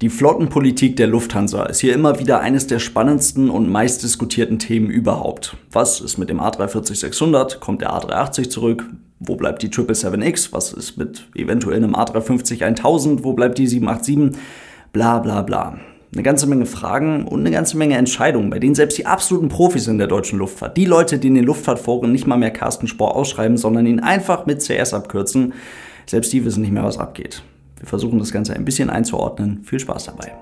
Die Flottenpolitik der Lufthansa ist hier immer wieder eines der spannendsten und meistdiskutierten Themen überhaupt. Was ist mit dem A340-600? Kommt der A380 zurück? Wo bleibt die 777X? Was ist mit eventuell einem A350-1000? Wo bleibt die 787? Bla bla bla. Eine ganze Menge Fragen und eine ganze Menge Entscheidungen, bei denen selbst die absoluten Profis in der deutschen Luftfahrt, die Leute, die in den Luftfahrtforen nicht mal mehr Carsten Spohr ausschreiben, sondern ihn einfach mit CS abkürzen, selbst die wissen nicht mehr, was abgeht. Wir versuchen das Ganze ein bisschen einzuordnen. Viel Spaß dabei.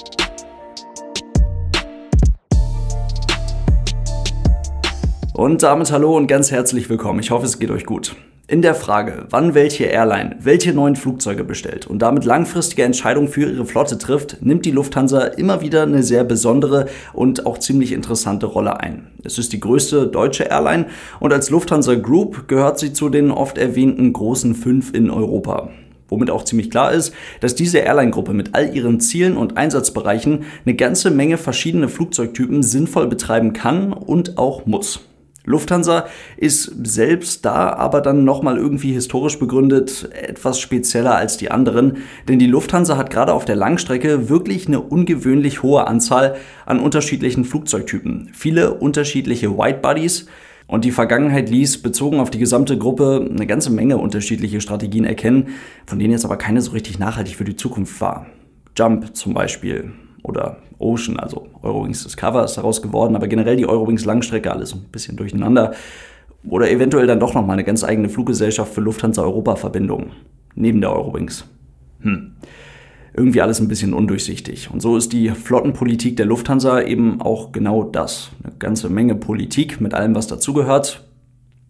Und damit hallo und ganz herzlich willkommen. Ich hoffe, es geht euch gut. In der Frage, wann welche Airline welche neuen Flugzeuge bestellt und damit langfristige Entscheidungen für ihre Flotte trifft, nimmt die Lufthansa immer wieder eine sehr besondere und auch ziemlich interessante Rolle ein. Es ist die größte deutsche Airline und als Lufthansa Group gehört sie zu den oft erwähnten großen fünf in Europa. Womit auch ziemlich klar ist, dass diese Airline-Gruppe mit all ihren Zielen und Einsatzbereichen eine ganze Menge verschiedene Flugzeugtypen sinnvoll betreiben kann und auch muss. Lufthansa ist selbst da aber dann nochmal irgendwie historisch begründet etwas spezieller als die anderen, denn die Lufthansa hat gerade auf der Langstrecke wirklich eine ungewöhnlich hohe Anzahl an unterschiedlichen Flugzeugtypen. Viele unterschiedliche Whitebodies, und die Vergangenheit ließ bezogen auf die gesamte Gruppe eine ganze Menge unterschiedliche Strategien erkennen, von denen jetzt aber keine so richtig nachhaltig für die Zukunft war. Jump zum Beispiel oder Ocean, also Eurowings Discover ist daraus geworden, aber generell die Eurowings Langstrecke alles ein bisschen durcheinander. Oder eventuell dann doch nochmal eine ganz eigene Fluggesellschaft für Lufthansa-Europa-Verbindungen neben der Eurowings. Hm irgendwie alles ein bisschen undurchsichtig. Und so ist die Flottenpolitik der Lufthansa eben auch genau das. Eine ganze Menge Politik mit allem, was dazugehört,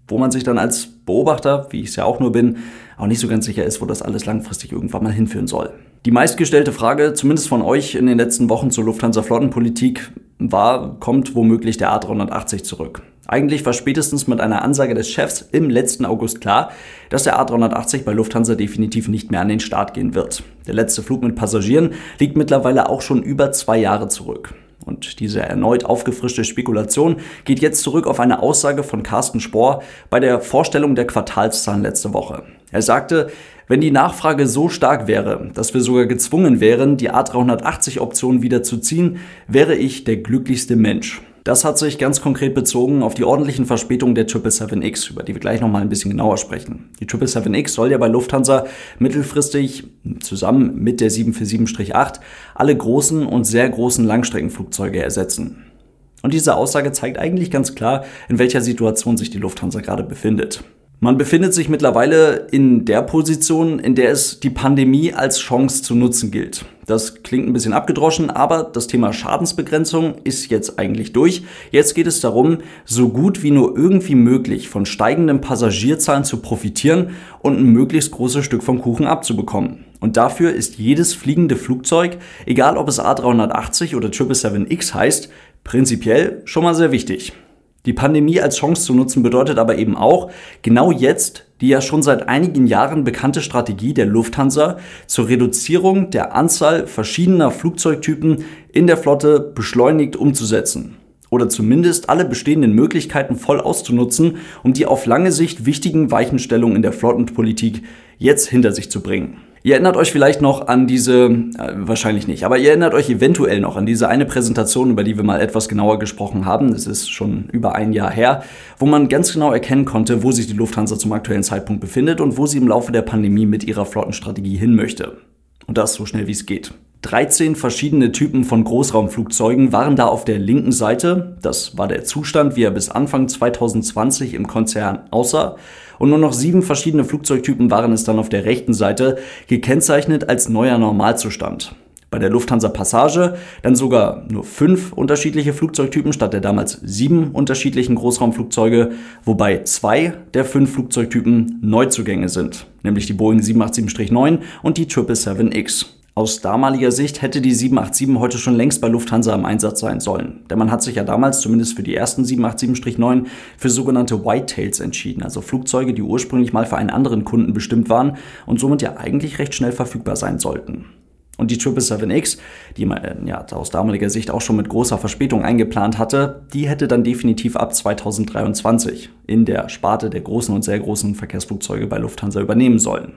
wo man sich dann als Beobachter, wie ich es ja auch nur bin, auch nicht so ganz sicher ist, wo das alles langfristig irgendwann mal hinführen soll. Die meistgestellte Frage, zumindest von euch in den letzten Wochen zur Lufthansa Flottenpolitik, war, kommt womöglich der A380 zurück? Eigentlich war spätestens mit einer Ansage des Chefs im letzten August klar, dass der A380 bei Lufthansa definitiv nicht mehr an den Start gehen wird. Der letzte Flug mit Passagieren liegt mittlerweile auch schon über zwei Jahre zurück. Und diese erneut aufgefrischte Spekulation geht jetzt zurück auf eine Aussage von Carsten Spohr bei der Vorstellung der Quartalszahlen letzte Woche. Er sagte, wenn die Nachfrage so stark wäre, dass wir sogar gezwungen wären, die A380-Option wieder zu ziehen, wäre ich der glücklichste Mensch. Das hat sich ganz konkret bezogen auf die ordentlichen Verspätungen der 777X, über die wir gleich nochmal ein bisschen genauer sprechen. Die 777X soll ja bei Lufthansa mittelfristig zusammen mit der 747-8 alle großen und sehr großen Langstreckenflugzeuge ersetzen. Und diese Aussage zeigt eigentlich ganz klar, in welcher Situation sich die Lufthansa gerade befindet. Man befindet sich mittlerweile in der Position, in der es die Pandemie als Chance zu nutzen gilt. Das klingt ein bisschen abgedroschen, aber das Thema Schadensbegrenzung ist jetzt eigentlich durch. Jetzt geht es darum, so gut wie nur irgendwie möglich von steigenden Passagierzahlen zu profitieren und ein möglichst großes Stück vom Kuchen abzubekommen. Und dafür ist jedes fliegende Flugzeug, egal ob es A380 oder 777X heißt, prinzipiell schon mal sehr wichtig. Die Pandemie als Chance zu nutzen bedeutet aber eben auch, genau jetzt die ja schon seit einigen Jahren bekannte Strategie der Lufthansa zur Reduzierung der Anzahl verschiedener Flugzeugtypen in der Flotte beschleunigt umzusetzen. Oder zumindest alle bestehenden Möglichkeiten voll auszunutzen, um die auf lange Sicht wichtigen Weichenstellungen in der Flottenpolitik jetzt hinter sich zu bringen. Ihr erinnert euch vielleicht noch an diese, äh, wahrscheinlich nicht, aber ihr erinnert euch eventuell noch an diese eine Präsentation, über die wir mal etwas genauer gesprochen haben. Das ist schon über ein Jahr her, wo man ganz genau erkennen konnte, wo sich die Lufthansa zum aktuellen Zeitpunkt befindet und wo sie im Laufe der Pandemie mit ihrer Flottenstrategie hin möchte. Und das so schnell wie es geht. 13 verschiedene Typen von Großraumflugzeugen waren da auf der linken Seite. Das war der Zustand, wie er bis Anfang 2020 im Konzern aussah und nur noch sieben verschiedene Flugzeugtypen waren es dann auf der rechten Seite, gekennzeichnet als neuer Normalzustand. Bei der Lufthansa Passage dann sogar nur fünf unterschiedliche Flugzeugtypen statt der damals sieben unterschiedlichen Großraumflugzeuge, wobei zwei der fünf Flugzeugtypen Neuzugänge sind, nämlich die Boeing 787-9 und die 777X. Aus damaliger Sicht hätte die 787 heute schon längst bei Lufthansa im Einsatz sein sollen. Denn man hat sich ja damals, zumindest für die ersten 787-9, für sogenannte Whitetails entschieden. Also Flugzeuge, die ursprünglich mal für einen anderen Kunden bestimmt waren und somit ja eigentlich recht schnell verfügbar sein sollten. Und die 777X, die man äh, ja, aus damaliger Sicht auch schon mit großer Verspätung eingeplant hatte, die hätte dann definitiv ab 2023 in der Sparte der großen und sehr großen Verkehrsflugzeuge bei Lufthansa übernehmen sollen.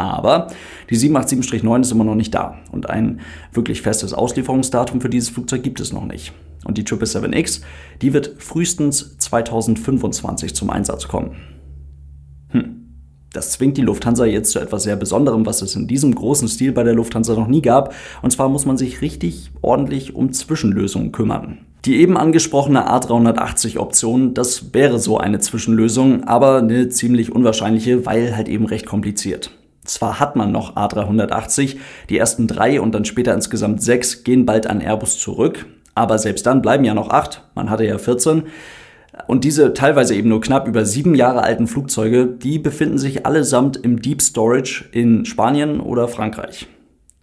Aber die 787-9 ist immer noch nicht da und ein wirklich festes Auslieferungsdatum für dieses Flugzeug gibt es noch nicht. Und die 777X, die wird frühestens 2025 zum Einsatz kommen. Hm. Das zwingt die Lufthansa jetzt zu etwas sehr Besonderem, was es in diesem großen Stil bei der Lufthansa noch nie gab. Und zwar muss man sich richtig ordentlich um Zwischenlösungen kümmern. Die eben angesprochene A380-Option, das wäre so eine Zwischenlösung, aber eine ziemlich unwahrscheinliche, weil halt eben recht kompliziert. Zwar hat man noch A380, die ersten drei und dann später insgesamt sechs gehen bald an Airbus zurück, aber selbst dann bleiben ja noch acht, man hatte ja 14. Und diese teilweise eben nur knapp über sieben Jahre alten Flugzeuge, die befinden sich allesamt im Deep Storage in Spanien oder Frankreich.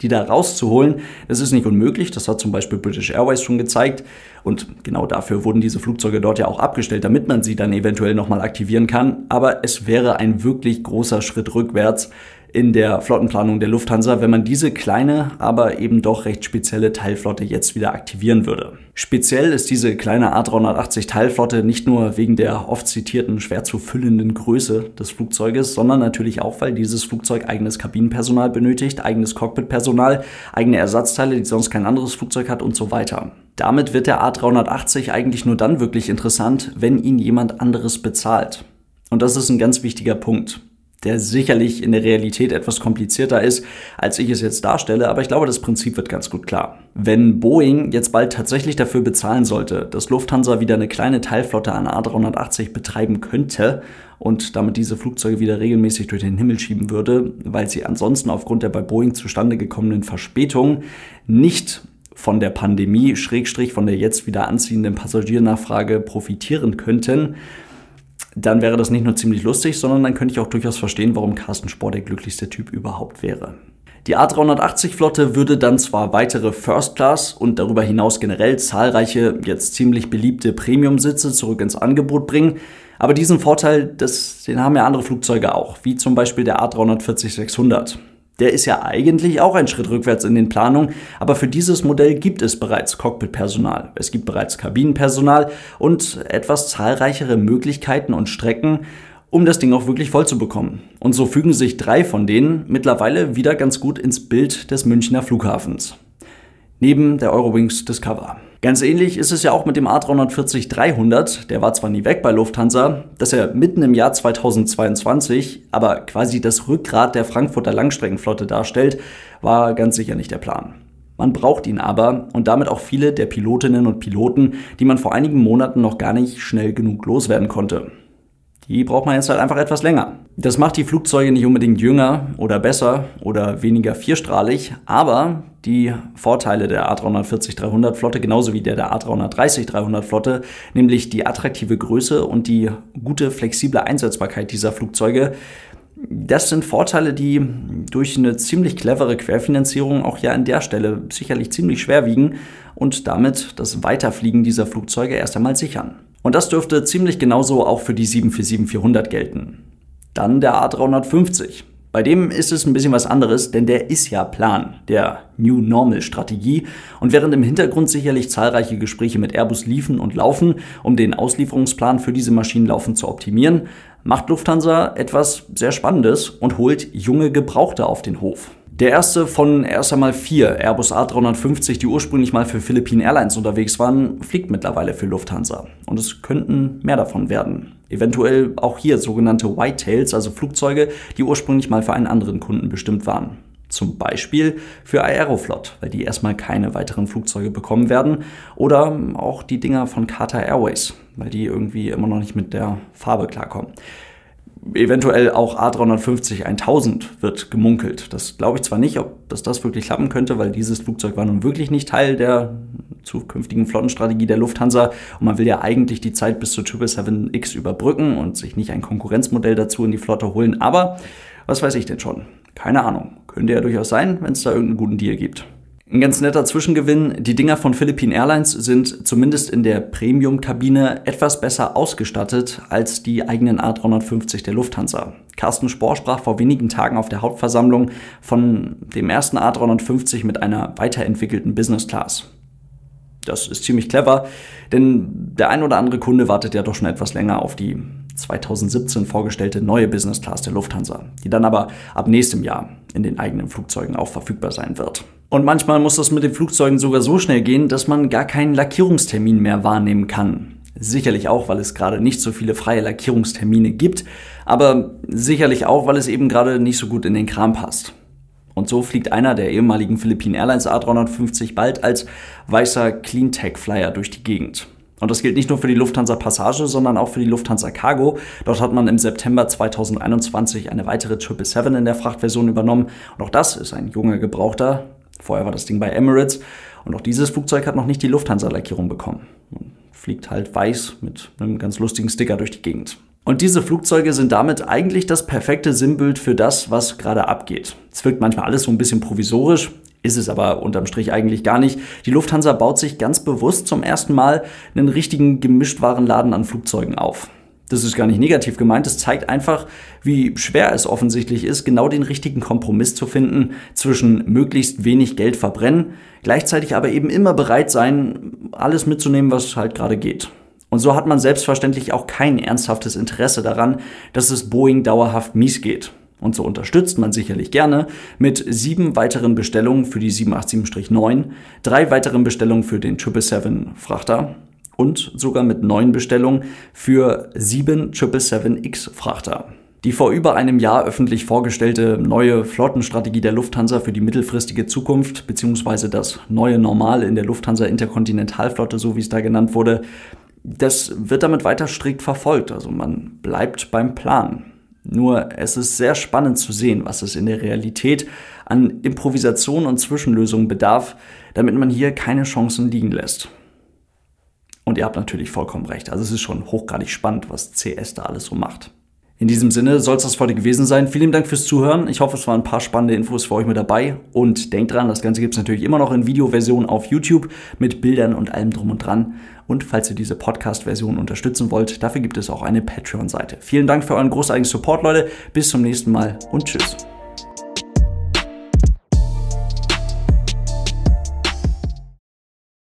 Die da rauszuholen, das ist nicht unmöglich, das hat zum Beispiel British Airways schon gezeigt. Und genau dafür wurden diese Flugzeuge dort ja auch abgestellt, damit man sie dann eventuell nochmal aktivieren kann. Aber es wäre ein wirklich großer Schritt rückwärts, in der Flottenplanung der Lufthansa, wenn man diese kleine, aber eben doch recht spezielle Teilflotte jetzt wieder aktivieren würde. Speziell ist diese kleine A380 Teilflotte nicht nur wegen der oft zitierten schwer zu füllenden Größe des Flugzeuges, sondern natürlich auch, weil dieses Flugzeug eigenes Kabinenpersonal benötigt, eigenes Cockpitpersonal, eigene Ersatzteile, die sonst kein anderes Flugzeug hat und so weiter. Damit wird der A380 eigentlich nur dann wirklich interessant, wenn ihn jemand anderes bezahlt. Und das ist ein ganz wichtiger Punkt der sicherlich in der Realität etwas komplizierter ist, als ich es jetzt darstelle, aber ich glaube, das Prinzip wird ganz gut klar. Wenn Boeing jetzt bald tatsächlich dafür bezahlen sollte, dass Lufthansa wieder eine kleine Teilflotte an A380 betreiben könnte und damit diese Flugzeuge wieder regelmäßig durch den Himmel schieben würde, weil sie ansonsten aufgrund der bei Boeing zustande gekommenen Verspätungen nicht von der Pandemie, Schrägstrich von der jetzt wieder anziehenden Passagiernachfrage profitieren könnten, dann wäre das nicht nur ziemlich lustig, sondern dann könnte ich auch durchaus verstehen, warum Carsten Spohr der glücklichste Typ überhaupt wäre. Die A380-Flotte würde dann zwar weitere First Class und darüber hinaus generell zahlreiche, jetzt ziemlich beliebte Premium-Sitze zurück ins Angebot bringen, aber diesen Vorteil, das, den haben ja andere Flugzeuge auch, wie zum Beispiel der A340-600. Der ist ja eigentlich auch ein Schritt rückwärts in den Planungen, aber für dieses Modell gibt es bereits Cockpitpersonal. Es gibt bereits Kabinenpersonal und etwas zahlreichere Möglichkeiten und Strecken, um das Ding auch wirklich voll zu bekommen. Und so fügen sich drei von denen mittlerweile wieder ganz gut ins Bild des Münchner Flughafens. Neben der Eurowings Discover. Ganz ähnlich ist es ja auch mit dem A340-300. Der war zwar nie weg bei Lufthansa, dass er mitten im Jahr 2022 aber quasi das Rückgrat der Frankfurter Langstreckenflotte darstellt, war ganz sicher nicht der Plan. Man braucht ihn aber und damit auch viele der Pilotinnen und Piloten, die man vor einigen Monaten noch gar nicht schnell genug loswerden konnte. Die braucht man jetzt halt einfach etwas länger. Das macht die Flugzeuge nicht unbedingt jünger oder besser oder weniger vierstrahlig, aber die Vorteile der A340-300 Flotte genauso wie der der A330-300 Flotte, nämlich die attraktive Größe und die gute flexible Einsetzbarkeit dieser Flugzeuge, das sind Vorteile, die durch eine ziemlich clevere Querfinanzierung auch ja an der Stelle sicherlich ziemlich schwer wiegen und damit das Weiterfliegen dieser Flugzeuge erst einmal sichern. Und das dürfte ziemlich genauso auch für die 747-400 gelten. Dann der A350. Bei dem ist es ein bisschen was anderes, denn der ist ja Plan der New Normal Strategie. Und während im Hintergrund sicherlich zahlreiche Gespräche mit Airbus liefen und laufen, um den Auslieferungsplan für diese Maschinen laufend zu optimieren, macht Lufthansa etwas sehr Spannendes und holt junge Gebrauchte auf den Hof. Der erste von erst einmal vier Airbus A350, die ursprünglich mal für Philippine Airlines unterwegs waren, fliegt mittlerweile für Lufthansa. Und es könnten mehr davon werden. Eventuell auch hier sogenannte Whitetails, also Flugzeuge, die ursprünglich mal für einen anderen Kunden bestimmt waren. Zum Beispiel für Aeroflot, weil die erstmal keine weiteren Flugzeuge bekommen werden. Oder auch die Dinger von Qatar Airways, weil die irgendwie immer noch nicht mit der Farbe klarkommen eventuell auch A350 1000 wird gemunkelt. Das glaube ich zwar nicht, ob das das wirklich klappen könnte, weil dieses Flugzeug war nun wirklich nicht Teil der zukünftigen Flottenstrategie der Lufthansa und man will ja eigentlich die Zeit bis zur 777X überbrücken und sich nicht ein Konkurrenzmodell dazu in die Flotte holen, aber was weiß ich denn schon? Keine Ahnung. Könnte ja durchaus sein, wenn es da irgendeinen guten Deal gibt. Ein ganz netter Zwischengewinn. Die Dinger von Philippine Airlines sind zumindest in der Premium-Kabine etwas besser ausgestattet als die eigenen A350 der Lufthansa. Carsten Spohr sprach vor wenigen Tagen auf der Hauptversammlung von dem ersten A350 mit einer weiterentwickelten Business Class. Das ist ziemlich clever, denn der ein oder andere Kunde wartet ja doch schon etwas länger auf die 2017 vorgestellte neue Business Class der Lufthansa, die dann aber ab nächstem Jahr in den eigenen Flugzeugen auch verfügbar sein wird. Und manchmal muss das mit den Flugzeugen sogar so schnell gehen, dass man gar keinen Lackierungstermin mehr wahrnehmen kann. Sicherlich auch, weil es gerade nicht so viele freie Lackierungstermine gibt, aber sicherlich auch, weil es eben gerade nicht so gut in den Kram passt. Und so fliegt einer der ehemaligen Philippine Airlines A350 bald als weißer Cleantech Flyer durch die Gegend. Und das gilt nicht nur für die Lufthansa Passage, sondern auch für die Lufthansa Cargo. Dort hat man im September 2021 eine weitere 777 in der Frachtversion übernommen. Und auch das ist ein junger Gebrauchter. Vorher war das Ding bei Emirates. Und auch dieses Flugzeug hat noch nicht die Lufthansa-Lackierung bekommen fliegt halt weiß mit einem ganz lustigen Sticker durch die Gegend. Und diese Flugzeuge sind damit eigentlich das perfekte Sinnbild für das, was gerade abgeht. Es wirkt manchmal alles so ein bisschen provisorisch, ist es aber unterm Strich eigentlich gar nicht. Die Lufthansa baut sich ganz bewusst zum ersten Mal einen richtigen Gemischtwarenladen an Flugzeugen auf. Das ist gar nicht negativ gemeint, es zeigt einfach, wie schwer es offensichtlich ist, genau den richtigen Kompromiss zu finden zwischen möglichst wenig Geld verbrennen, gleichzeitig aber eben immer bereit sein, alles mitzunehmen, was halt gerade geht. Und so hat man selbstverständlich auch kein ernsthaftes Interesse daran, dass es Boeing dauerhaft mies geht. Und so unterstützt man sicherlich gerne mit sieben weiteren Bestellungen für die 787-9, drei weiteren Bestellungen für den 777-Frachter und sogar mit neuen Bestellungen für sieben 777X-Frachter. Die vor über einem Jahr öffentlich vorgestellte neue Flottenstrategie der Lufthansa für die mittelfristige Zukunft beziehungsweise das neue Normal in der Lufthansa Interkontinentalflotte, so wie es da genannt wurde, das wird damit weiter strikt verfolgt. Also man bleibt beim Plan. Nur es ist sehr spannend zu sehen, was es in der Realität an Improvisation und Zwischenlösungen bedarf, damit man hier keine Chancen liegen lässt. Und ihr habt natürlich vollkommen recht. Also es ist schon hochgradig spannend, was CS da alles so macht. In diesem Sinne soll es das heute gewesen sein. Vielen Dank fürs Zuhören. Ich hoffe, es waren ein paar spannende Infos für euch mit dabei. Und denkt dran, das Ganze gibt es natürlich immer noch in Videoversion auf YouTube mit Bildern und allem drum und dran. Und falls ihr diese Podcast-Version unterstützen wollt, dafür gibt es auch eine Patreon-Seite. Vielen Dank für euren großartigen Support, Leute. Bis zum nächsten Mal und tschüss.